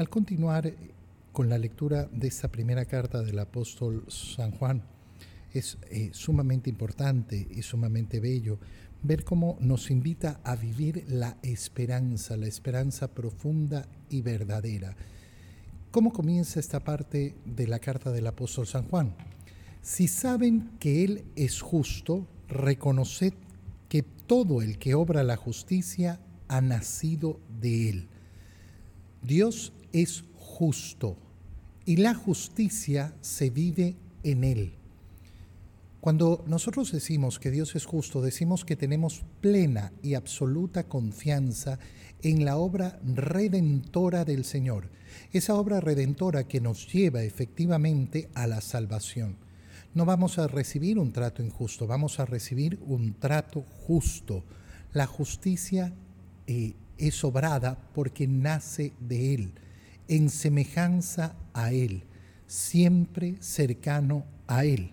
Al continuar con la lectura de esta primera carta del apóstol San Juan, es eh, sumamente importante y sumamente bello ver cómo nos invita a vivir la esperanza, la esperanza profunda y verdadera. ¿Cómo comienza esta parte de la carta del apóstol San Juan? Si saben que Él es justo, reconoced que todo el que obra la justicia ha nacido de Él. Dios es justo y la justicia se vive en Él. Cuando nosotros decimos que Dios es justo, decimos que tenemos plena y absoluta confianza en la obra redentora del Señor, esa obra redentora que nos lleva efectivamente a la salvación. No vamos a recibir un trato injusto, vamos a recibir un trato justo. La justicia eh, es obrada porque nace de Él, en semejanza a Él, siempre cercano a Él.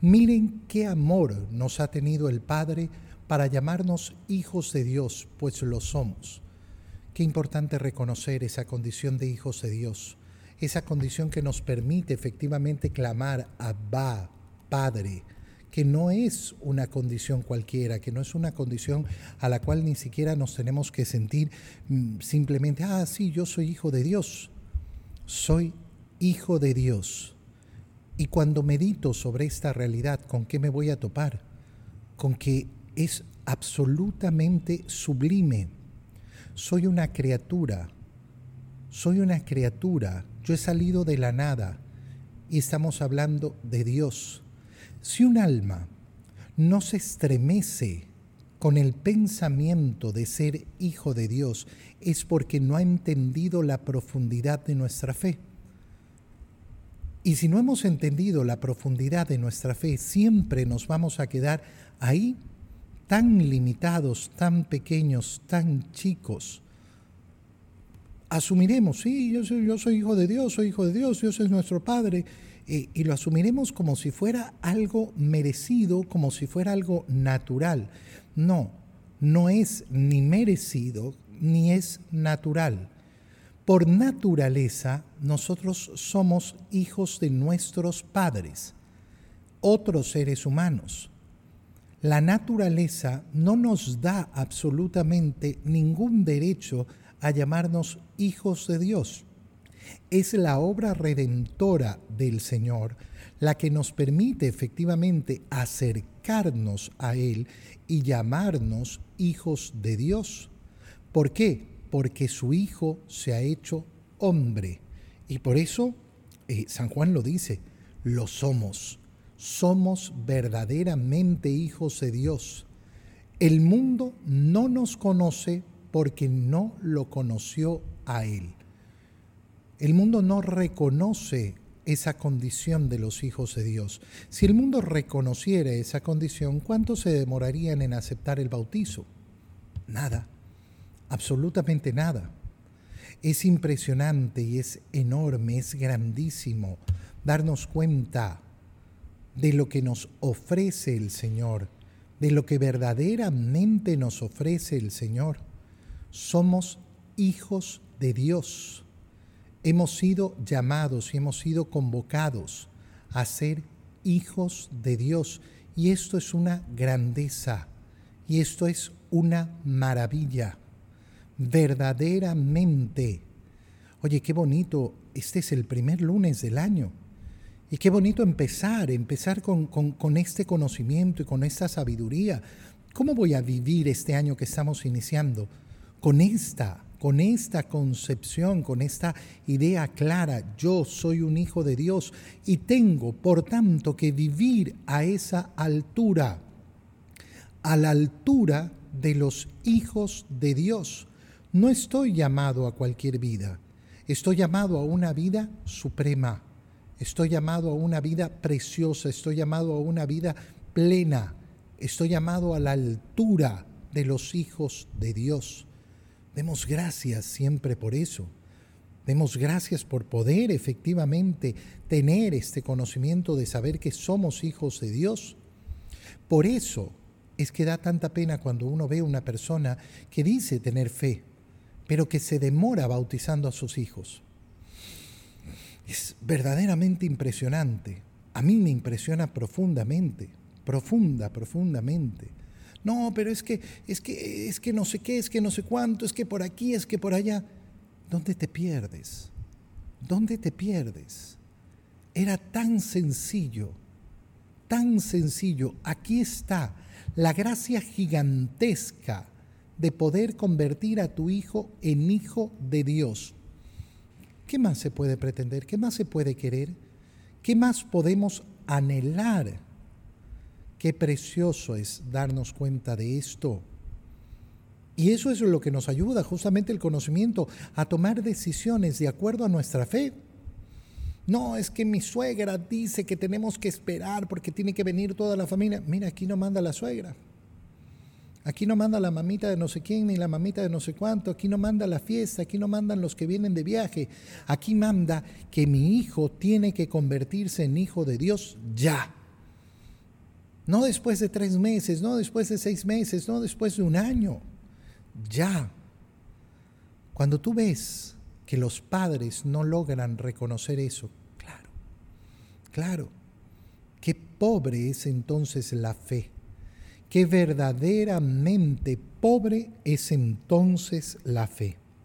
Miren qué amor nos ha tenido el Padre para llamarnos hijos de Dios, pues lo somos. Qué importante reconocer esa condición de hijos de Dios, esa condición que nos permite efectivamente clamar Abba, Padre, que no es una condición cualquiera, que no es una condición a la cual ni siquiera nos tenemos que sentir mm, simplemente, ah, sí, yo soy hijo de Dios. Soy hijo de Dios y cuando medito sobre esta realidad, ¿con qué me voy a topar? Con que es absolutamente sublime. Soy una criatura, soy una criatura, yo he salido de la nada y estamos hablando de Dios. Si un alma no se estremece con el pensamiento de ser hijo de Dios, es porque no ha entendido la profundidad de nuestra fe. Y si no hemos entendido la profundidad de nuestra fe, siempre nos vamos a quedar ahí tan limitados, tan pequeños, tan chicos. Asumiremos, sí, yo soy, yo soy hijo de Dios, soy hijo de Dios, Dios es nuestro Padre, y, y lo asumiremos como si fuera algo merecido, como si fuera algo natural. No, no es ni merecido ni es natural por naturaleza, nosotros somos hijos de nuestros padres, otros seres humanos. La naturaleza no nos da absolutamente ningún derecho a llamarnos hijos de Dios. Es la obra redentora del Señor la que nos permite efectivamente acercarnos a Él y llamarnos hijos de Dios. ¿Por qué? porque su Hijo se ha hecho hombre. Y por eso eh, San Juan lo dice, lo somos. Somos verdaderamente hijos de Dios. El mundo no nos conoce porque no lo conoció a Él. El mundo no reconoce esa condición de los hijos de Dios. Si el mundo reconociera esa condición, ¿cuánto se demorarían en aceptar el bautizo? Nada absolutamente nada. Es impresionante y es enorme, es grandísimo darnos cuenta de lo que nos ofrece el Señor, de lo que verdaderamente nos ofrece el Señor. Somos hijos de Dios. Hemos sido llamados y hemos sido convocados a ser hijos de Dios. Y esto es una grandeza y esto es una maravilla verdaderamente. Oye, qué bonito, este es el primer lunes del año. Y qué bonito empezar, empezar con, con, este conocimiento y con esta sabiduría. ¿Cómo voy a vivir este año que estamos iniciando? Con esta, con esta concepción, con esta idea clara, yo soy un hijo de Dios y tengo, por tanto, que vivir a esa altura, a la altura de los hijos de Dios. No estoy llamado a cualquier vida, estoy llamado a una vida suprema, estoy llamado a una vida preciosa, estoy llamado a una vida plena, estoy llamado a la altura de los hijos de Dios. Demos gracias siempre por eso. Demos gracias por poder efectivamente tener este conocimiento de saber que somos hijos de Dios. Por eso es que da tanta pena cuando uno ve a una persona que dice tener fe, pero que se demora bautizando a sus hijos. Es verdaderamente impresionante. A mí me impresiona profundamente, profunda, profundamente. No, pero es que, es que, es que no sé qué, es que no sé cuánto, es que por aquí, es que por allá. ¿Dónde te pierdes? ¿Dónde te pierdes? Era tan sencillo, tan sencillo. Aquí está la gracia gigantesca de poder convertir a tu hijo en hijo de Dios. ¿Qué más se puede pretender? ¿Qué más se puede querer? ¿Qué más podemos anhelar? Qué precioso es darnos cuenta de esto. Y eso es lo que nos ayuda, justamente el conocimiento, a tomar decisiones de acuerdo a nuestra fe. No, es que mi suegra dice que tenemos que esperar porque tiene que venir toda la familia. Mira, aquí no manda la suegra. Aquí no manda la mamita de no sé quién ni la mamita de no sé cuánto, aquí no manda la fiesta, aquí no mandan los que vienen de viaje, aquí manda que mi hijo tiene que convertirse en hijo de Dios ya. No después de tres meses, no después de seis meses, no después de un año, ya. Cuando tú ves que los padres no logran reconocer eso, claro, claro, qué pobre es entonces la fe. Que verdaderamente pobre es entonces la fe.